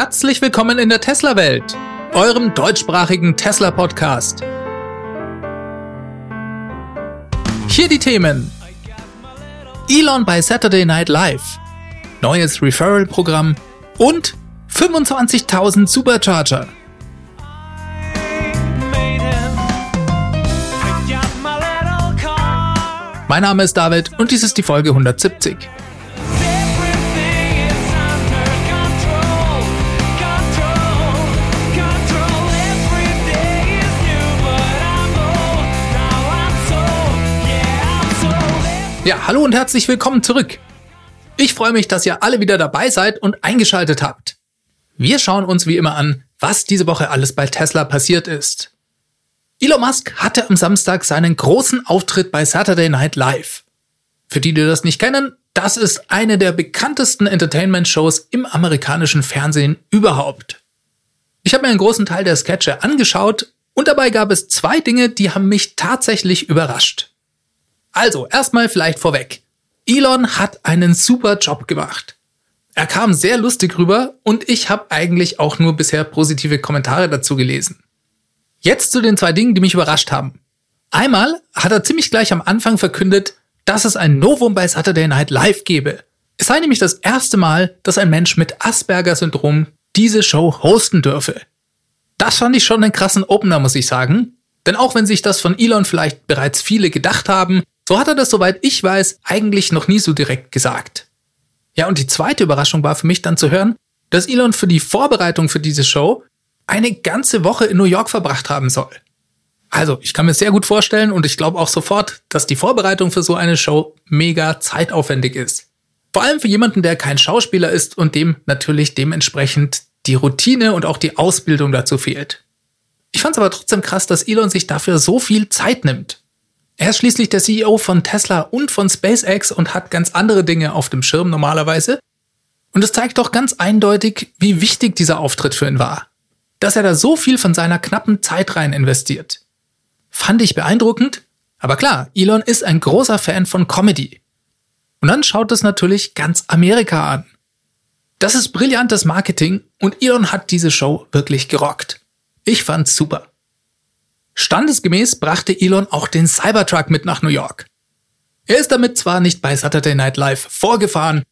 Herzlich willkommen in der Tesla-Welt, eurem deutschsprachigen Tesla-Podcast. Hier die Themen. Elon bei Saturday Night Live, neues Referral-Programm und 25.000 Supercharger. Mein Name ist David und dies ist die Folge 170. Ja, hallo und herzlich willkommen zurück. Ich freue mich, dass ihr alle wieder dabei seid und eingeschaltet habt. Wir schauen uns wie immer an, was diese Woche alles bei Tesla passiert ist. Elon Musk hatte am Samstag seinen großen Auftritt bei Saturday Night Live. Für die, die das nicht kennen, das ist eine der bekanntesten Entertainment-Shows im amerikanischen Fernsehen überhaupt. Ich habe mir einen großen Teil der Sketche angeschaut und dabei gab es zwei Dinge, die haben mich tatsächlich überrascht. Also, erstmal vielleicht vorweg. Elon hat einen super Job gemacht. Er kam sehr lustig rüber und ich habe eigentlich auch nur bisher positive Kommentare dazu gelesen. Jetzt zu den zwei Dingen, die mich überrascht haben. Einmal hat er ziemlich gleich am Anfang verkündet, dass es ein Novum bei Saturday Night Live gebe. Es sei nämlich das erste Mal, dass ein Mensch mit Asperger-Syndrom diese Show hosten dürfe. Das fand ich schon einen krassen Opener, muss ich sagen. Denn auch wenn sich das von Elon vielleicht bereits viele gedacht haben, so hat er das, soweit ich weiß, eigentlich noch nie so direkt gesagt. Ja, und die zweite Überraschung war für mich dann zu hören, dass Elon für die Vorbereitung für diese Show eine ganze Woche in New York verbracht haben soll. Also, ich kann mir sehr gut vorstellen und ich glaube auch sofort, dass die Vorbereitung für so eine Show mega zeitaufwendig ist. Vor allem für jemanden, der kein Schauspieler ist und dem natürlich dementsprechend die Routine und auch die Ausbildung dazu fehlt. Ich fand es aber trotzdem krass, dass Elon sich dafür so viel Zeit nimmt. Er ist schließlich der CEO von Tesla und von SpaceX und hat ganz andere Dinge auf dem Schirm normalerweise. Und es zeigt doch ganz eindeutig, wie wichtig dieser Auftritt für ihn war. Dass er da so viel von seiner knappen Zeit rein investiert. Fand ich beeindruckend. Aber klar, Elon ist ein großer Fan von Comedy. Und dann schaut es natürlich ganz Amerika an. Das ist brillantes Marketing und Elon hat diese Show wirklich gerockt. Ich fand's super. Standesgemäß brachte Elon auch den Cybertruck mit nach New York. Er ist damit zwar nicht bei Saturday Night Live vorgefahren,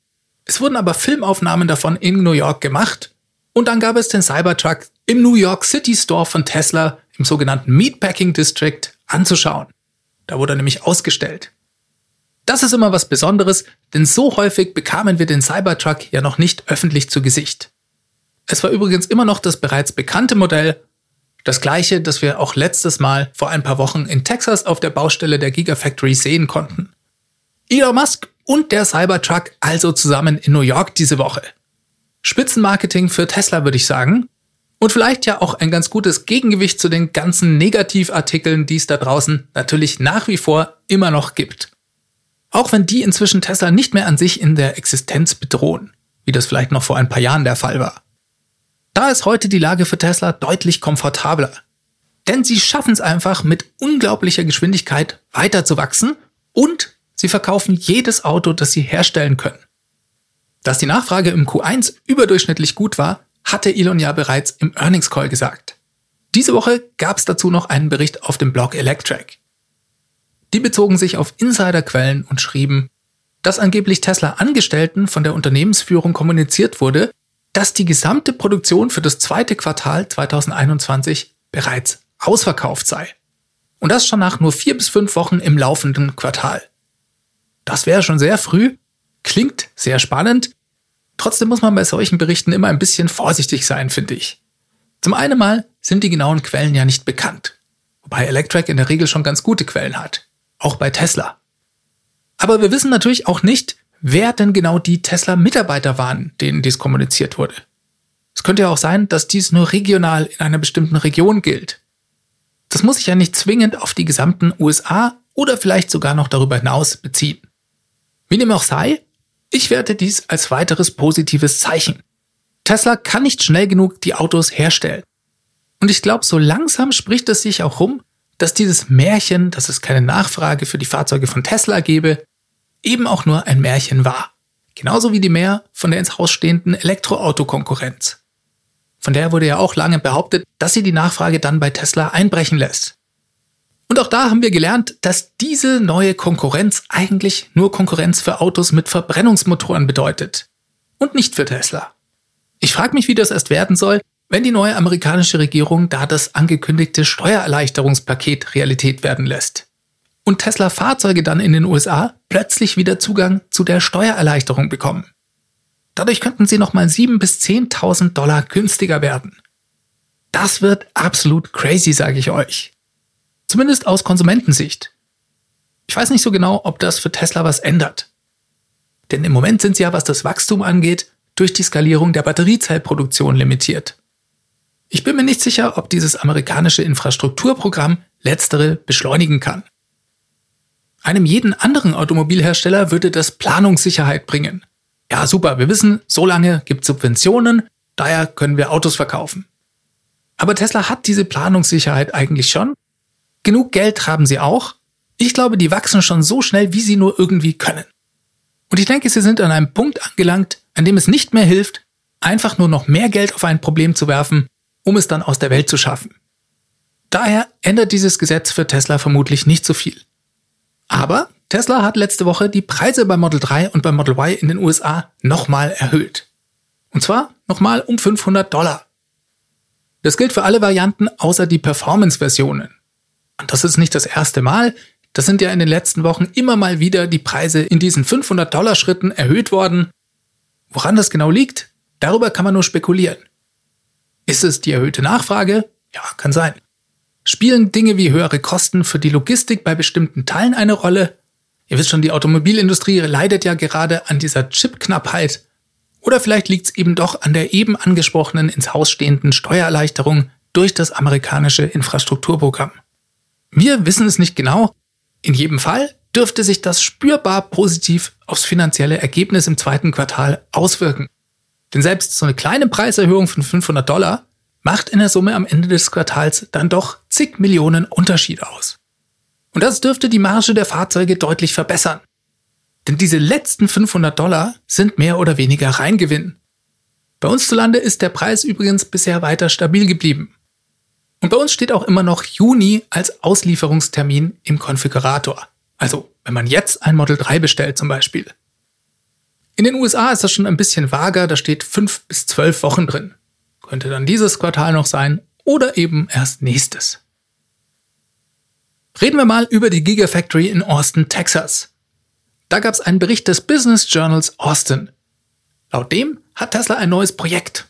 es wurden aber Filmaufnahmen davon in New York gemacht und dann gab es den Cybertruck im New York City Store von Tesla im sogenannten Meatpacking District anzuschauen. Da wurde er nämlich ausgestellt. Das ist immer was Besonderes, denn so häufig bekamen wir den Cybertruck ja noch nicht öffentlich zu Gesicht. Es war übrigens immer noch das bereits bekannte Modell das gleiche, das wir auch letztes Mal vor ein paar Wochen in Texas auf der Baustelle der Gigafactory sehen konnten. Elon Musk und der Cybertruck also zusammen in New York diese Woche. Spitzenmarketing für Tesla würde ich sagen. Und vielleicht ja auch ein ganz gutes Gegengewicht zu den ganzen Negativartikeln, die es da draußen natürlich nach wie vor immer noch gibt. Auch wenn die inzwischen Tesla nicht mehr an sich in der Existenz bedrohen, wie das vielleicht noch vor ein paar Jahren der Fall war. Da ist heute die Lage für Tesla deutlich komfortabler. Denn sie schaffen es einfach mit unglaublicher Geschwindigkeit weiter zu wachsen und sie verkaufen jedes Auto, das sie herstellen können. Dass die Nachfrage im Q1 überdurchschnittlich gut war, hatte Elon ja bereits im Earnings Call gesagt. Diese Woche gab es dazu noch einen Bericht auf dem Blog Electric. Die bezogen sich auf Insiderquellen und schrieben, dass angeblich Tesla Angestellten von der Unternehmensführung kommuniziert wurde, dass die gesamte Produktion für das zweite Quartal 2021 bereits ausverkauft sei. Und das schon nach nur vier bis fünf Wochen im laufenden Quartal. Das wäre schon sehr früh, klingt sehr spannend. Trotzdem muss man bei solchen Berichten immer ein bisschen vorsichtig sein, finde ich. Zum einen mal sind die genauen Quellen ja nicht bekannt, wobei Electric in der Regel schon ganz gute Quellen hat, auch bei Tesla. Aber wir wissen natürlich auch nicht, wer denn genau die Tesla-Mitarbeiter waren, denen dies kommuniziert wurde. Es könnte ja auch sein, dass dies nur regional in einer bestimmten Region gilt. Das muss sich ja nicht zwingend auf die gesamten USA oder vielleicht sogar noch darüber hinaus beziehen. Wie dem auch sei, ich werte dies als weiteres positives Zeichen. Tesla kann nicht schnell genug die Autos herstellen. Und ich glaube, so langsam spricht es sich auch rum, dass dieses Märchen, dass es keine Nachfrage für die Fahrzeuge von Tesla gebe, eben auch nur ein Märchen war. Genauso wie die mehr von der ins Haus stehenden Elektroautokonkurrenz. von der wurde ja auch lange behauptet, dass sie die Nachfrage dann bei Tesla einbrechen lässt. Und auch da haben wir gelernt, dass diese neue Konkurrenz eigentlich nur Konkurrenz für Autos mit Verbrennungsmotoren bedeutet und nicht für Tesla. Ich frage mich, wie das erst werden soll, wenn die neue amerikanische Regierung da das angekündigte Steuererleichterungspaket Realität werden lässt. Und Tesla-Fahrzeuge dann in den USA plötzlich wieder Zugang zu der Steuererleichterung bekommen. Dadurch könnten sie nochmal 7.000 bis 10.000 Dollar günstiger werden. Das wird absolut crazy, sage ich euch. Zumindest aus Konsumentensicht. Ich weiß nicht so genau, ob das für Tesla was ändert. Denn im Moment sind sie ja, was das Wachstum angeht, durch die Skalierung der Batteriezellproduktion limitiert. Ich bin mir nicht sicher, ob dieses amerikanische Infrastrukturprogramm letztere beschleunigen kann. Einem jeden anderen Automobilhersteller würde das Planungssicherheit bringen. Ja, super, wir wissen, so lange gibt Subventionen, daher können wir Autos verkaufen. Aber Tesla hat diese Planungssicherheit eigentlich schon. Genug Geld haben sie auch. Ich glaube, die wachsen schon so schnell, wie sie nur irgendwie können. Und ich denke, sie sind an einem Punkt angelangt, an dem es nicht mehr hilft, einfach nur noch mehr Geld auf ein Problem zu werfen, um es dann aus der Welt zu schaffen. Daher ändert dieses Gesetz für Tesla vermutlich nicht so viel. Aber Tesla hat letzte Woche die Preise bei Model 3 und bei Model Y in den USA nochmal erhöht. Und zwar nochmal um 500 Dollar. Das gilt für alle Varianten außer die Performance-Versionen. Und das ist nicht das erste Mal. Das sind ja in den letzten Wochen immer mal wieder die Preise in diesen 500 Dollar Schritten erhöht worden. Woran das genau liegt, darüber kann man nur spekulieren. Ist es die erhöhte Nachfrage? Ja, kann sein. Spielen Dinge wie höhere Kosten für die Logistik bei bestimmten Teilen eine Rolle? Ihr wisst schon, die Automobilindustrie leidet ja gerade an dieser Chipknappheit. Oder vielleicht liegt es eben doch an der eben angesprochenen ins Haus stehenden Steuererleichterung durch das amerikanische Infrastrukturprogramm. Wir wissen es nicht genau, in jedem Fall dürfte sich das spürbar positiv aufs finanzielle Ergebnis im zweiten Quartal auswirken. Denn selbst so eine kleine Preiserhöhung von 500 Dollar macht in der Summe am Ende des Quartals dann doch zig Millionen Unterschied aus. Und das dürfte die Marge der Fahrzeuge deutlich verbessern. Denn diese letzten 500 Dollar sind mehr oder weniger Reingewinn. Bei uns zu Lande ist der Preis übrigens bisher weiter stabil geblieben. Und bei uns steht auch immer noch Juni als Auslieferungstermin im Konfigurator. Also, wenn man jetzt ein Model 3 bestellt zum Beispiel. In den USA ist das schon ein bisschen vager, da steht 5 bis 12 Wochen drin. Könnte dann dieses Quartal noch sein oder eben erst nächstes. Reden wir mal über die Gigafactory in Austin, Texas. Da gab es einen Bericht des Business Journals Austin. Laut dem hat Tesla ein neues Projekt.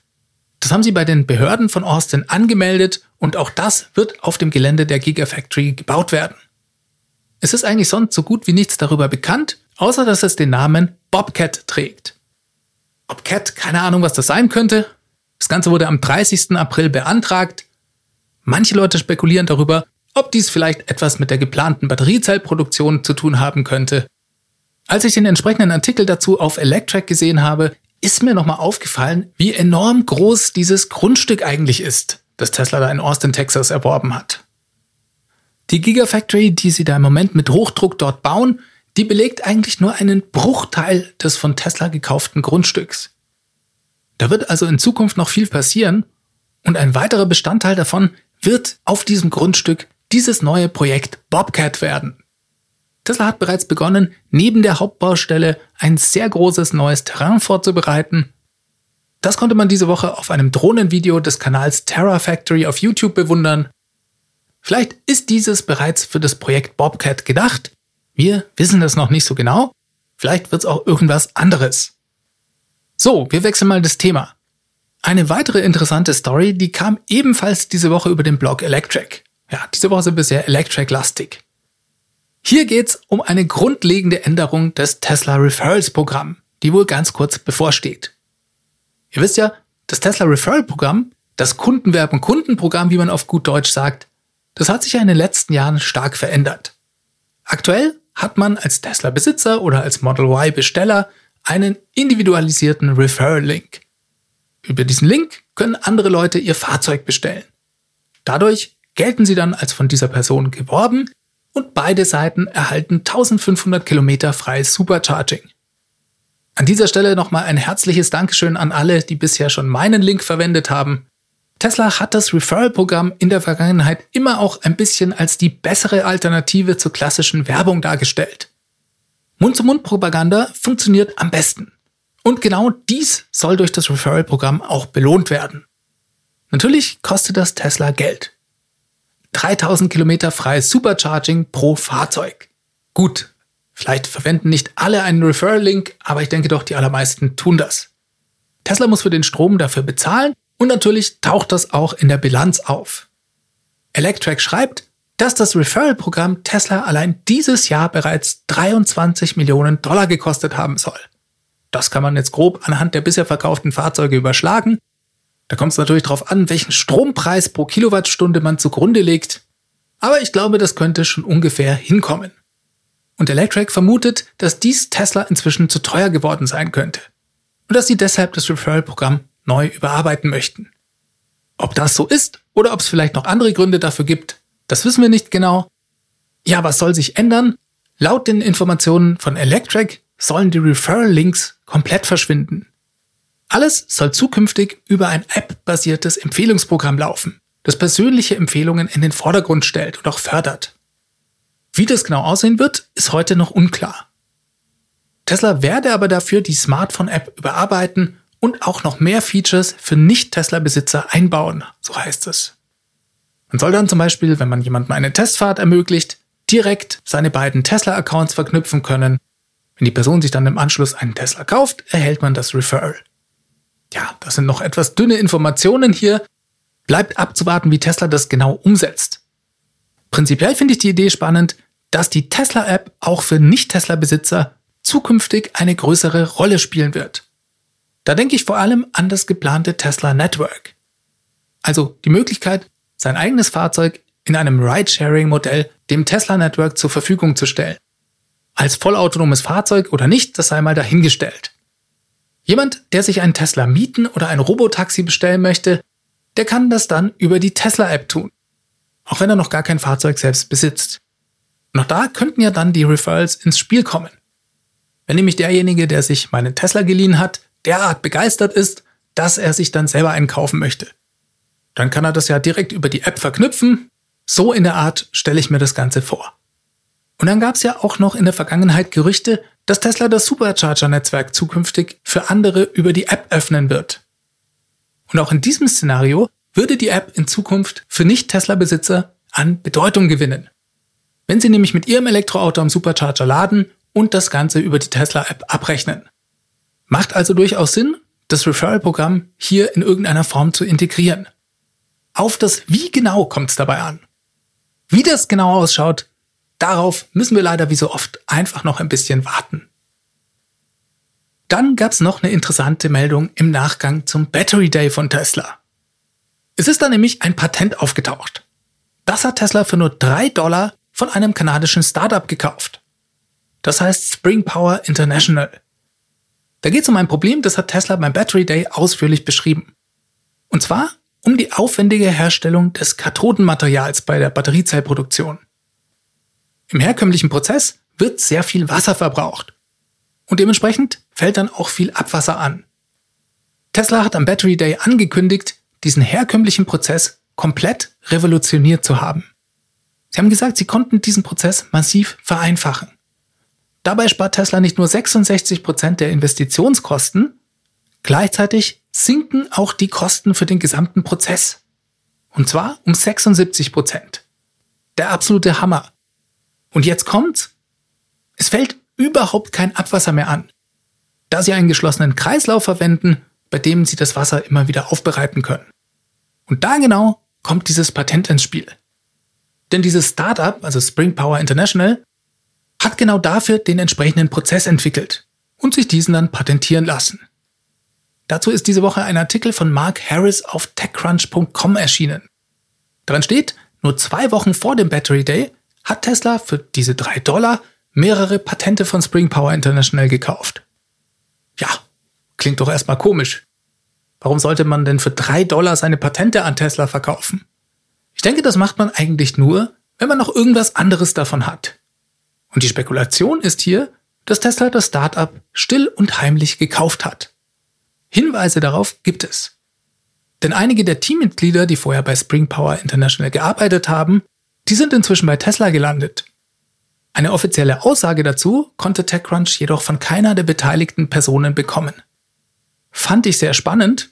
Das haben sie bei den Behörden von Austin angemeldet und auch das wird auf dem Gelände der Gigafactory gebaut werden. Es ist eigentlich sonst so gut wie nichts darüber bekannt, außer dass es den Namen Bobcat trägt. Bobcat, keine Ahnung, was das sein könnte. Das Ganze wurde am 30. April beantragt. Manche Leute spekulieren darüber, ob dies vielleicht etwas mit der geplanten Batteriezellproduktion zu tun haben könnte. Als ich den entsprechenden Artikel dazu auf Electrac gesehen habe, ist mir nochmal aufgefallen, wie enorm groß dieses Grundstück eigentlich ist, das Tesla da in Austin, Texas erworben hat. Die Gigafactory, die sie da im Moment mit Hochdruck dort bauen, die belegt eigentlich nur einen Bruchteil des von Tesla gekauften Grundstücks. Da wird also in Zukunft noch viel passieren und ein weiterer Bestandteil davon wird auf diesem Grundstück dieses neue Projekt Bobcat werden. Tesla hat bereits begonnen, neben der Hauptbaustelle ein sehr großes neues Terrain vorzubereiten. Das konnte man diese Woche auf einem Drohnenvideo des Kanals Terra Factory auf YouTube bewundern. Vielleicht ist dieses bereits für das Projekt Bobcat gedacht. Wir wissen das noch nicht so genau. Vielleicht wird es auch irgendwas anderes. So, wir wechseln mal das Thema. Eine weitere interessante Story, die kam ebenfalls diese Woche über den Blog Electric. Ja, diese Woche sind wir sehr Electric-lastig. Hier geht's um eine grundlegende Änderung des Tesla Referrals Programm, die wohl ganz kurz bevorsteht. Ihr wisst ja, das Tesla Referral Programm, das Kundenwerben Kundenprogramm, wie man auf gut Deutsch sagt, das hat sich ja in den letzten Jahren stark verändert. Aktuell hat man als Tesla Besitzer oder als Model Y Besteller einen individualisierten Referral Link. Über diesen Link können andere Leute ihr Fahrzeug bestellen. Dadurch gelten sie dann als von dieser Person geworben und beide Seiten erhalten 1500 Kilometer freies Supercharging. An dieser Stelle nochmal ein herzliches Dankeschön an alle, die bisher schon meinen Link verwendet haben. Tesla hat das Referral-Programm in der Vergangenheit immer auch ein bisschen als die bessere Alternative zur klassischen Werbung dargestellt. Mund-zu-Mund-Propaganda funktioniert am besten. Und genau dies soll durch das Referral-Programm auch belohnt werden. Natürlich kostet das Tesla Geld. 3000 Kilometer freies Supercharging pro Fahrzeug. Gut, vielleicht verwenden nicht alle einen Referral-Link, aber ich denke doch, die allermeisten tun das. Tesla muss für den Strom dafür bezahlen und natürlich taucht das auch in der Bilanz auf. Electrack schreibt, dass das Referral-Programm Tesla allein dieses Jahr bereits 23 Millionen Dollar gekostet haben soll. Das kann man jetzt grob anhand der bisher verkauften Fahrzeuge überschlagen. Da kommt es natürlich darauf an, welchen Strompreis pro Kilowattstunde man zugrunde legt. Aber ich glaube, das könnte schon ungefähr hinkommen. Und Electric vermutet, dass dies Tesla inzwischen zu teuer geworden sein könnte. Und dass sie deshalb das Referral-Programm neu überarbeiten möchten. Ob das so ist oder ob es vielleicht noch andere Gründe dafür gibt, das wissen wir nicht genau. Ja, was soll sich ändern? Laut den Informationen von Electric sollen die Referral-Links komplett verschwinden. Alles soll zukünftig über ein App-basiertes Empfehlungsprogramm laufen, das persönliche Empfehlungen in den Vordergrund stellt und auch fördert. Wie das genau aussehen wird, ist heute noch unklar. Tesla werde aber dafür die Smartphone-App überarbeiten und auch noch mehr Features für Nicht-Tesla-Besitzer einbauen, so heißt es. Man soll dann zum Beispiel, wenn man jemandem eine Testfahrt ermöglicht, direkt seine beiden Tesla-Accounts verknüpfen können. Wenn die Person sich dann im Anschluss einen Tesla kauft, erhält man das Referral. Ja, das sind noch etwas dünne Informationen hier. Bleibt abzuwarten, wie Tesla das genau umsetzt. Prinzipiell finde ich die Idee spannend, dass die Tesla-App auch für Nicht-Tesla-Besitzer zukünftig eine größere Rolle spielen wird. Da denke ich vor allem an das geplante Tesla Network. Also die Möglichkeit, sein eigenes Fahrzeug in einem Ride-Sharing-Modell dem Tesla Network zur Verfügung zu stellen. Als vollautonomes Fahrzeug oder nicht, das sei mal dahingestellt. Jemand, der sich einen Tesla mieten oder ein Robotaxi bestellen möchte, der kann das dann über die Tesla-App tun. Auch wenn er noch gar kein Fahrzeug selbst besitzt. Und auch da könnten ja dann die Referrals ins Spiel kommen. Wenn nämlich derjenige, der sich meinen Tesla geliehen hat, derart begeistert ist, dass er sich dann selber einen kaufen möchte. Dann kann er das ja direkt über die App verknüpfen. So in der Art stelle ich mir das Ganze vor. Und dann gab es ja auch noch in der Vergangenheit Gerüchte, dass Tesla das Supercharger-Netzwerk zukünftig für andere über die App öffnen wird. Und auch in diesem Szenario würde die App in Zukunft für Nicht-Tesla-Besitzer an Bedeutung gewinnen. Wenn sie nämlich mit ihrem Elektroauto am Supercharger laden und das Ganze über die Tesla-App abrechnen. Macht also durchaus Sinn, das Referral-Programm hier in irgendeiner Form zu integrieren. Auf das Wie genau kommt es dabei an. Wie das genau ausschaut, darauf müssen wir leider wie so oft einfach noch ein bisschen warten. Dann gab es noch eine interessante Meldung im Nachgang zum Battery Day von Tesla. Es ist da nämlich ein Patent aufgetaucht. Das hat Tesla für nur drei Dollar von einem kanadischen Startup gekauft. Das heißt Spring Power International. Da geht es um ein Problem, das hat Tesla beim Battery Day ausführlich beschrieben. Und zwar um die aufwendige Herstellung des Kathodenmaterials bei der Batteriezellproduktion. Im herkömmlichen Prozess wird sehr viel Wasser verbraucht. Und dementsprechend fällt dann auch viel Abwasser an. Tesla hat am Battery Day angekündigt, diesen herkömmlichen Prozess komplett revolutioniert zu haben. Sie haben gesagt, sie konnten diesen Prozess massiv vereinfachen. Dabei spart Tesla nicht nur 66 Prozent der Investitionskosten, gleichzeitig sinken auch die Kosten für den gesamten Prozess. Und zwar um 76%. Prozent. Der absolute Hammer. Und jetzt kommt's. Es fällt überhaupt kein Abwasser mehr an, da sie einen geschlossenen Kreislauf verwenden, bei dem sie das Wasser immer wieder aufbereiten können. Und da genau kommt dieses Patent ins Spiel. Denn dieses Startup, also Spring Power International, hat genau dafür den entsprechenden Prozess entwickelt und sich diesen dann patentieren lassen. Dazu ist diese Woche ein Artikel von Mark Harris auf TechCrunch.com erschienen. Daran steht, nur zwei Wochen vor dem Battery Day hat Tesla für diese drei Dollar mehrere Patente von Spring Power International gekauft. Ja, klingt doch erstmal komisch. Warum sollte man denn für drei Dollar seine Patente an Tesla verkaufen? Ich denke, das macht man eigentlich nur, wenn man noch irgendwas anderes davon hat. Und die Spekulation ist hier, dass Tesla das Startup still und heimlich gekauft hat. Hinweise darauf gibt es. Denn einige der Teammitglieder, die vorher bei Spring Power International gearbeitet haben, die sind inzwischen bei Tesla gelandet. Eine offizielle Aussage dazu konnte TechCrunch jedoch von keiner der beteiligten Personen bekommen. Fand ich sehr spannend.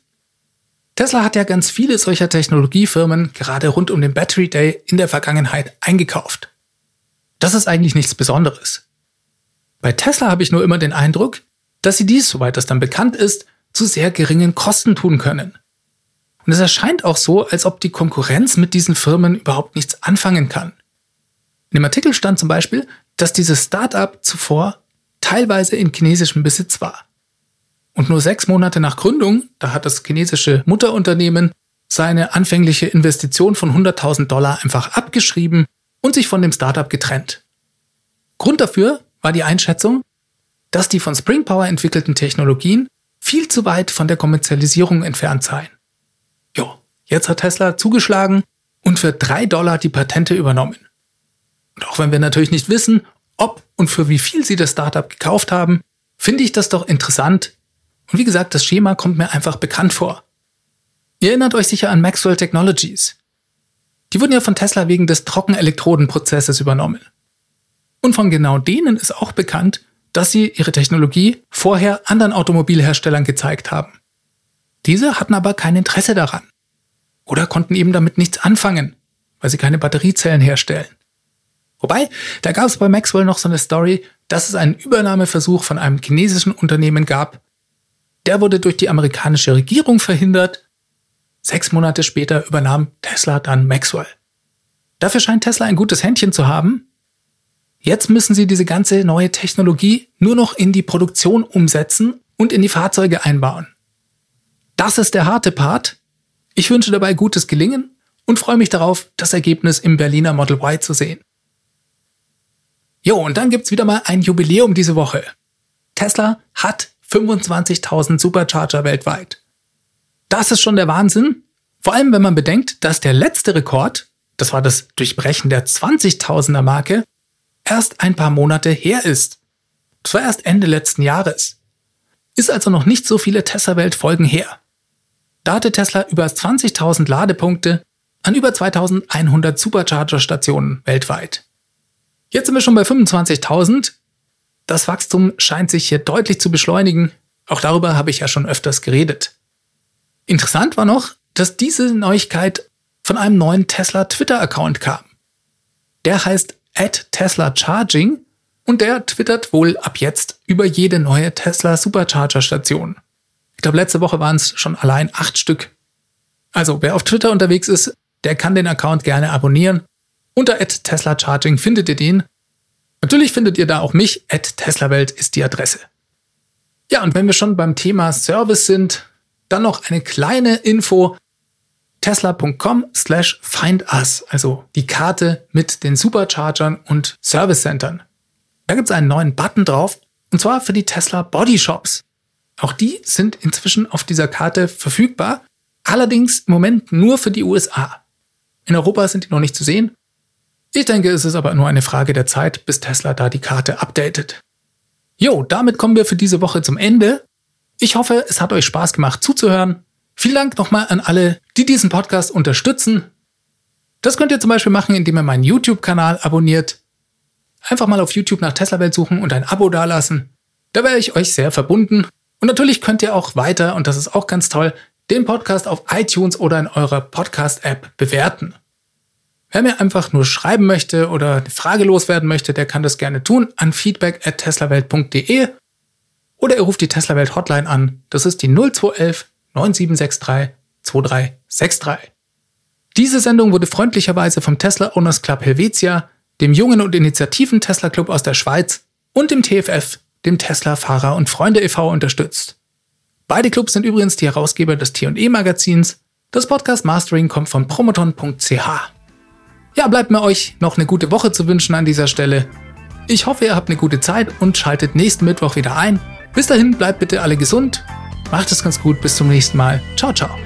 Tesla hat ja ganz viele solcher Technologiefirmen gerade rund um den Battery Day in der Vergangenheit eingekauft. Das ist eigentlich nichts Besonderes. Bei Tesla habe ich nur immer den Eindruck, dass sie dies, soweit das dann bekannt ist, zu sehr geringen Kosten tun können. Und es erscheint auch so, als ob die Konkurrenz mit diesen Firmen überhaupt nichts anfangen kann. In dem Artikel stand zum Beispiel, dass dieses Startup zuvor teilweise in chinesischem Besitz war. Und nur sechs Monate nach Gründung, da hat das chinesische Mutterunternehmen seine anfängliche Investition von 100.000 Dollar einfach abgeschrieben und sich von dem Startup getrennt. Grund dafür war die Einschätzung, dass die von Spring Power entwickelten Technologien viel zu weit von der Kommerzialisierung entfernt seien. Jo, jetzt hat Tesla zugeschlagen und für drei Dollar die Patente übernommen. Und auch wenn wir natürlich nicht wissen, ob und für wie viel sie das Startup gekauft haben, finde ich das doch interessant. Und wie gesagt, das Schema kommt mir einfach bekannt vor. Ihr erinnert euch sicher an Maxwell Technologies. Die wurden ja von Tesla wegen des Trockenelektrodenprozesses übernommen. Und von genau denen ist auch bekannt, dass sie ihre Technologie vorher anderen Automobilherstellern gezeigt haben. Diese hatten aber kein Interesse daran. Oder konnten eben damit nichts anfangen, weil sie keine Batteriezellen herstellen. Wobei, da gab es bei Maxwell noch so eine Story, dass es einen Übernahmeversuch von einem chinesischen Unternehmen gab. Der wurde durch die amerikanische Regierung verhindert. Sechs Monate später übernahm Tesla dann Maxwell. Dafür scheint Tesla ein gutes Händchen zu haben. Jetzt müssen sie diese ganze neue Technologie nur noch in die Produktion umsetzen und in die Fahrzeuge einbauen. Das ist der harte Part. Ich wünsche dabei gutes Gelingen und freue mich darauf, das Ergebnis im Berliner Model Y zu sehen. Jo, und dann gibt's wieder mal ein Jubiläum diese Woche. Tesla hat 25.000 Supercharger weltweit. Das ist schon der Wahnsinn. Vor allem, wenn man bedenkt, dass der letzte Rekord, das war das Durchbrechen der 20.000er Marke, erst ein paar Monate her ist. Das war erst Ende letzten Jahres. Ist also noch nicht so viele Tesla-Welt-Folgen her. Da hatte Tesla über 20.000 Ladepunkte an über 2100 Supercharger-Stationen weltweit. Jetzt sind wir schon bei 25.000. Das Wachstum scheint sich hier deutlich zu beschleunigen. Auch darüber habe ich ja schon öfters geredet. Interessant war noch, dass diese Neuigkeit von einem neuen Tesla Twitter-Account kam. Der heißt at Tesla Charging und der twittert wohl ab jetzt über jede neue Tesla Supercharger Station. Ich glaube, letzte Woche waren es schon allein acht Stück. Also, wer auf Twitter unterwegs ist, der kann den Account gerne abonnieren unter Tesla Charging findet ihr den. Natürlich findet ihr da auch mich. TeslaWelt ist die Adresse. Ja, und wenn wir schon beim Thema Service sind, dann noch eine kleine Info. Tesla.com slash find us, also die Karte mit den Superchargern und Service Centern. Da gibt es einen neuen Button drauf, und zwar für die Tesla Body Shops. Auch die sind inzwischen auf dieser Karte verfügbar, allerdings im Moment nur für die USA. In Europa sind die noch nicht zu sehen ich denke, es ist aber nur eine Frage der Zeit, bis Tesla da die Karte updatet. Jo, damit kommen wir für diese Woche zum Ende. Ich hoffe, es hat euch Spaß gemacht zuzuhören. Vielen Dank nochmal an alle, die diesen Podcast unterstützen. Das könnt ihr zum Beispiel machen, indem ihr meinen YouTube-Kanal abonniert. Einfach mal auf YouTube nach Tesla Welt suchen und ein Abo dalassen. Da wäre ich euch sehr verbunden. Und natürlich könnt ihr auch weiter, und das ist auch ganz toll, den Podcast auf iTunes oder in eurer Podcast-App bewerten. Wer mir einfach nur schreiben möchte oder eine Frage loswerden möchte, der kann das gerne tun an feedback at teslawelt.de oder er ruft die Teslawelt Hotline an. Das ist die 0211 9763 2363. Diese Sendung wurde freundlicherweise vom Tesla Owners Club Helvetia, dem Jungen und Initiativen Tesla Club aus der Schweiz und dem TFF, dem Tesla Fahrer und Freunde e.V. unterstützt. Beide Clubs sind übrigens die Herausgeber des T&E Magazins. Das Podcast Mastering kommt von promoton.ch. Ja, bleibt mir euch noch eine gute Woche zu wünschen an dieser Stelle. Ich hoffe, ihr habt eine gute Zeit und schaltet nächsten Mittwoch wieder ein. Bis dahin bleibt bitte alle gesund. Macht es ganz gut. Bis zum nächsten Mal. Ciao, ciao.